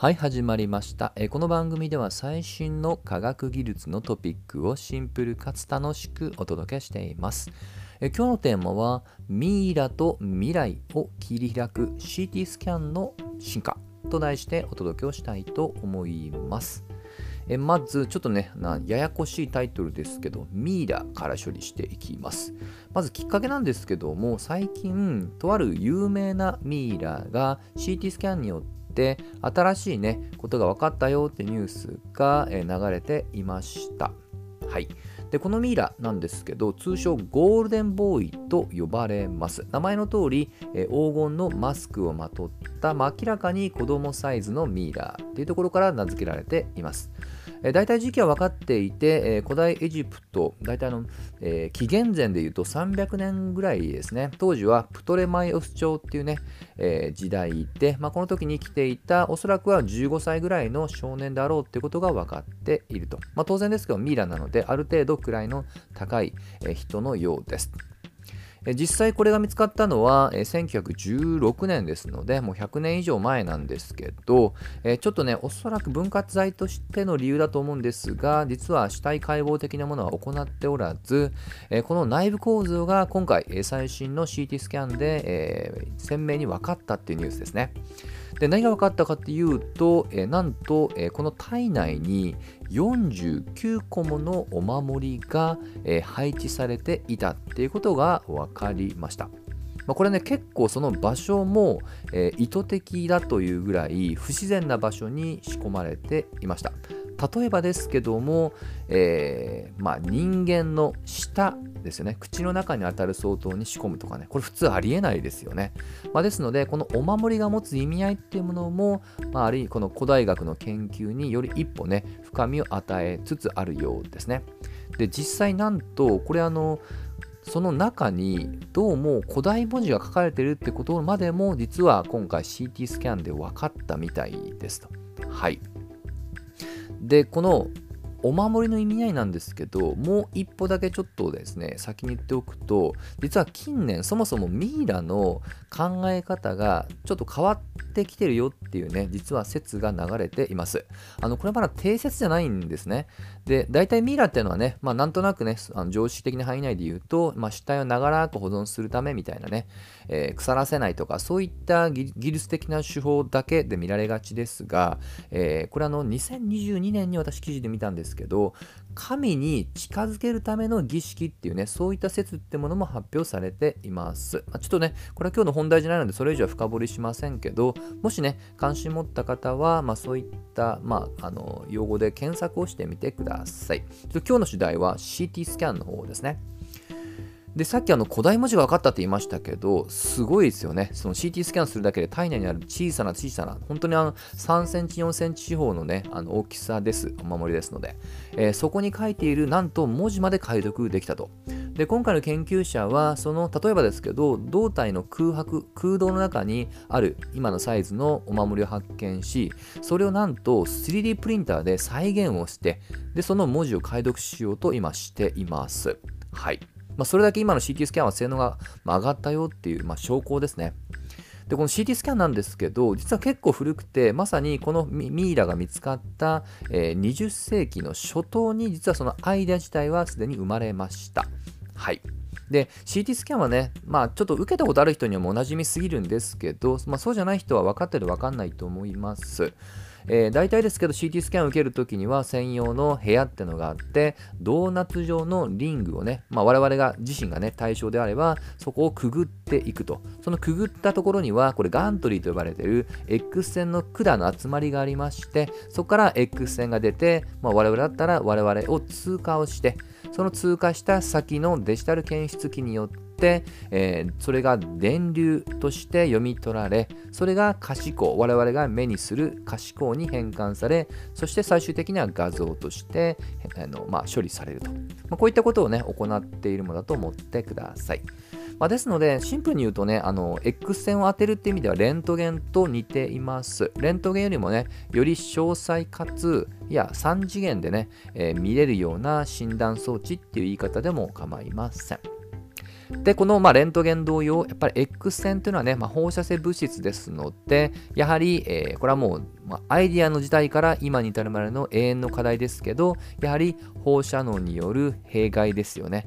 はい、始まりました。えこの番組では最新の科学技術のトピックをシンプルかつ楽しくお届けしています。え今日のテーマはミイラと未来を切り開く CT スキャンの進化と題してお届けをしたいと思います。えまずちょっとねややこしいタイトルですけどミイラから処理していきますまずきっかけなんですけども最近とある有名なミイラが CT スキャンによって新しいねことが分かったよってニュースが流れていました。はい。でこのミイラなんですけど通称ゴールデンボーイと呼ばれます。名前の通り、え黄金のマスクをまとった、明らかに子供サイズのミイラっていうところから名付けられています。えー大体時期は分かっていて、えー古代エジプト、大体の、えー紀元前でいうと300年ぐらいですね、当時はプトレマイオス朝っていうね、えー時代で、まあ、この時に生きていた、おそらくは15歳ぐらいの少年であろうっていうことが分かっていると。まあ、当然ですけど、ミイラなので、ある程度位の高い人のようです。実際これが見つかったのはえ1916年ですのでもう100年以上前なんですけど、えちょっとねおそらく分割剤としての理由だと思うんですが実は死体解剖的なものは行っておらず、えこの内部構造が今回え最新の CT スキャンで、え鮮明に分かったっていうニュースですね。で何が分かったかっていうと、えなんと、えこの体内に49個ものお守りが、え配置されていたっていうことが分かりました。まあ、これね結構その場所も、えー意図的だというぐらい不自然な場所に仕込まれていました。例えばですけども、えーまあ、人間の舌ですよね。口の中に当たる相当に仕込むとかね。これ普通ありえないですよね、まあ、ですのでこのお守りが持つ意味合いっていうものも、まあ、あるいはこの古代学の研究により一歩ね深みを与えつつあるようですね。で実際なんとこれあのその中にどうも古代文字が書かれてるってことまでも実は今回 CT スキャンで分かったみたいですと。はい。でこのお守りの意味合いなんですけどもう一歩だけちょっとですね先に言っておくと実は近年そもそもミイラの考え方がちょっと変わってきてるよっていうね実は説が流れています。あのこれまだ定説じゃないんですね。で大体ミイラっていうのはねまあなんとなくねあの常識的な範囲内で言うと、まあ、死体を長らく保存するためみたいなね、えー腐らせないとかそういった技術的な手法だけで見られがちですが、えーこれあの2022年に私記事で見たんですけど神に近づけるための儀式っていうねそういった説ってものも発表されています、まあちょっとねこれは今日の本題じゃないのでそれ以上は深掘りしませんけどもしね関心持った方は、まあ、そういった、まあ、あの用語で検索をしてみてください。ちょっと今日の主題は CT スキャンの方ですね。でさっきあの古代文字が分かったって言いましたけどすごいですよね。その CT スキャンするだけで体内にある小さな小さな本当にあの3センチ4センチ四方のねあの大きさです。お守りですので、えーそこに書いているなんと文字まで解読できたと。で今回の研究者はその例えばですけど胴体の空白空洞の中にある今のサイズのお守りを発見しそれをなんと 3D プリンターで再現をしてでその文字を解読しようと今しています。はい。まあ、それだけ今の CT スキャンは性能が上がったよっていう、まあ、証拠ですね。でこの CT スキャンなんですけど実は結構古くてまさにこのミイラが見つかった、えー20世紀の初頭に実はそのアイデア自体はすでに生まれました。はいで CT スキャンはね、まあ、ちょっと受けたことある人にはもおなじみすぎるんですけど、まあ、そうじゃない人は分かってる分かんないと思います。えー大体ですけど CT スキャンを受けるときには専用の部屋ってのがあってドーナツ状のリングをね、まあ、我々が自身がね対象であればそこをくぐっていくと。そのくぐったところにはこれガントリーと呼ばれている X 線の管の集まりがありましてそこから X 線が出て、まあ、我々だったら我々を通過をしてその通過した先のデジタル検出機によって、えーそれが電流として読み取られそれが可視光我々が目にする可視光に変換されそして最終的には画像としてあの、まあ、処理されると、まあ、こういったことをね行っているものだと思ってください。まあ、ですので、シンプルに言うとね、あの、X 線を当てるっていう意味では、レントゲンと似ています。レントゲンよりもね、より詳細かつ、いや、3次元でね、えー見れるような診断装置っていう言い方でも構いません。で、このまあレントゲン同様、やっぱり X 線というのはね、まあ、放射性物質ですので、やはり、えー、これはもう、ま、アイディアの時代から今に至るまでの永遠の課題ですけど、やはり放射能による弊害ですよね。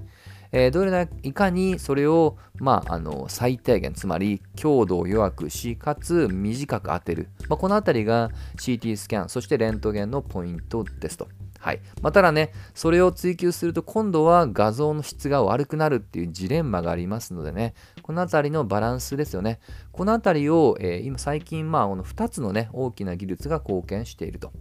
えー、どれだいかにそれを、まあ、あの最低限つまり強度を弱くしかつ短く当てる、まあ、この辺りが CT スキャンそしてレントゲンのポイントですと。はいまあ、ただね、それを追求すると今度は画像の質が悪くなるっていうジレンマがありますのでね、この辺りのバランスですよね。この辺りを、えー、今最近、まあ、この2つのね、大きな技術が貢献していると。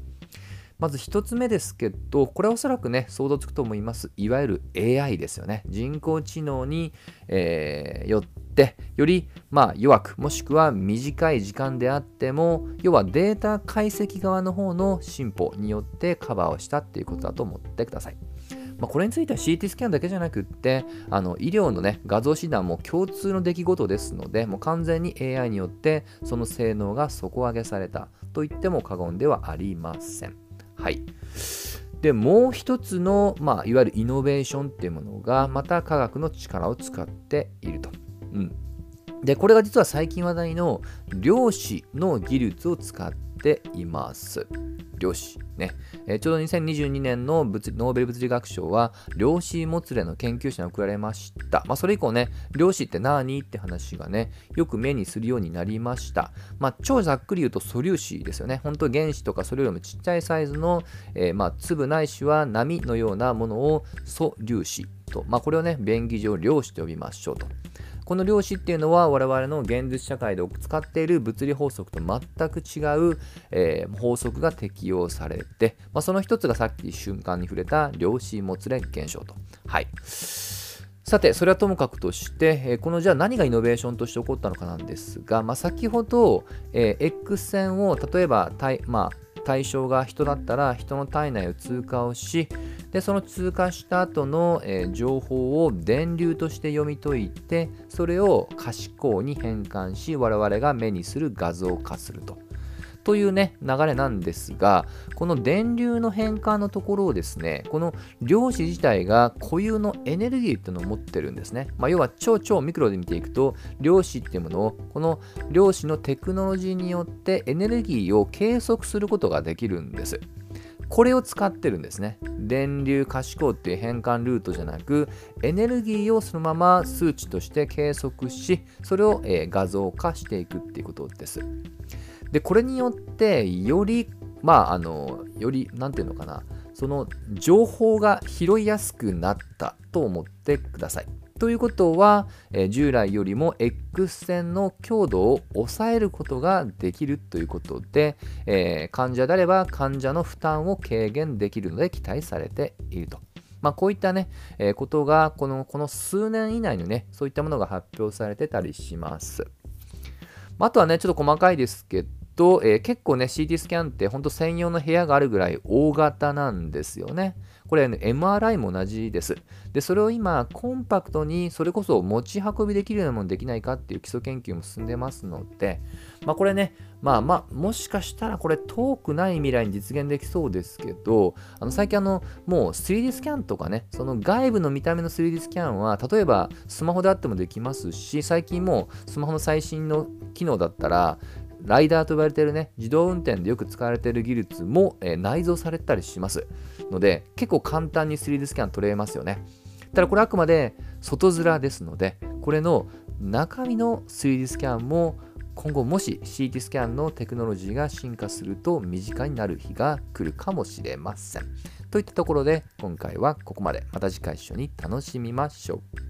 まず1つ目ですけど、これはおそらくね、想像つくと思います。いわゆる AI ですよね。人工知能に、えー、よって、より、まあ、弱く、もしくは短い時間であっても、要はデータ解析側の方の進歩によってカバーをしたっていうことだと思ってください。まあ、これについては CT スキャンだけじゃなくってあの医療の、ね、画像診断も共通の出来事ですのでもう完全に AI によってその性能が底上げされたと言っても過言ではありません。はい。で、もう一つの、まあ、いわゆるイノベーションっていうものが、また科学の力を使っていると。うん。で、これが実は最近話題の量子の技術を使っています。量子。ね。えー、ちょうど2022年の物ノーベル物理学賞は、量子もつれの研究者に贈られました。まあ、それ以降ね、量子って何？って話がね、よく目にするようになりました。まあ、超ざっくり言うと素粒子ですよね。本当原子とかそれよりもちっちゃいサイズの、えー、まあ、粒ないしは波のようなものを素粒子と、まあ、これをね、便宜上量子と呼びましょうと。この量子っていうのは我々の現実社会で使っている物理法則と全く違う、えー、法則が適用されて、まあ、その一つがさっき瞬間に触れた量子もつれ現象と。はい。さて、それはともかくとして、え、このじゃあ何がイノベーションとして起こったのかなんですが、まあ、先ほど、えー、X 線を例えば対,、まあ、対象が人だったら人の体内を通過をし、でその通過した後の、えー、情報を電流として読み解いてそれを可視光に変換し我々が目にする画像化すると。というね流れなんですがこの電流の変換のところをですねこの量子自体が固有のエネルギーっていうのを持ってるんですね、まあ、要は超超ミクロで見ていくと量子っていうものをこの量子のテクノロジーによってエネルギーを計測することができるんですこれを使ってるんですね。電流可視光っていう変換ルートじゃなく、エネルギーをそのまま数値として計測し、それを、え、画像化していくっていうことです。で、これによって、より、まあ、あの、より、なんていうのかな、その情報が拾いやすくなったと思ってください。ということは、え、従来よりも X 線の強度を抑えることができるということで、えー、患者であれば患者の負担を軽減できるので期待されていると。まあ、こういったね、えー、ことがこのこの数年以内にね、そういったものが発表されてたりします。あとはね、ちょっと細かいですけど、えー、結構ね、CT スキャンって本当専用の部屋があるぐらい大型なんですよね。これ、ね、MRI も同じです。で、それを今、コンパクトに、それこそ持ち運びできるようなものできないかっていう基礎研究も進んでますので、まあこれね、まあまあ、もしかしたらこれ遠くない未来に実現できそうですけど、あの最近あの、もう 3D スキャンとかね、その外部の見た目の 3D スキャンは、例えばスマホであってもできますし、最近もうスマホの最新の機能だったら、ライダーと呼ばれてるね、自動運転でよく使われている技術も、えー、内蔵されたりします。ので、結構簡単に 3D スキャン取れますよね。ただこれあくまで外面ですので、これの中身の 3D スキャンも今後もし CT スキャンのテクノロジーが進化すると身近になる日が来るかもしれません。といったところで今回はここまで。また次回一緒に楽しみましょう。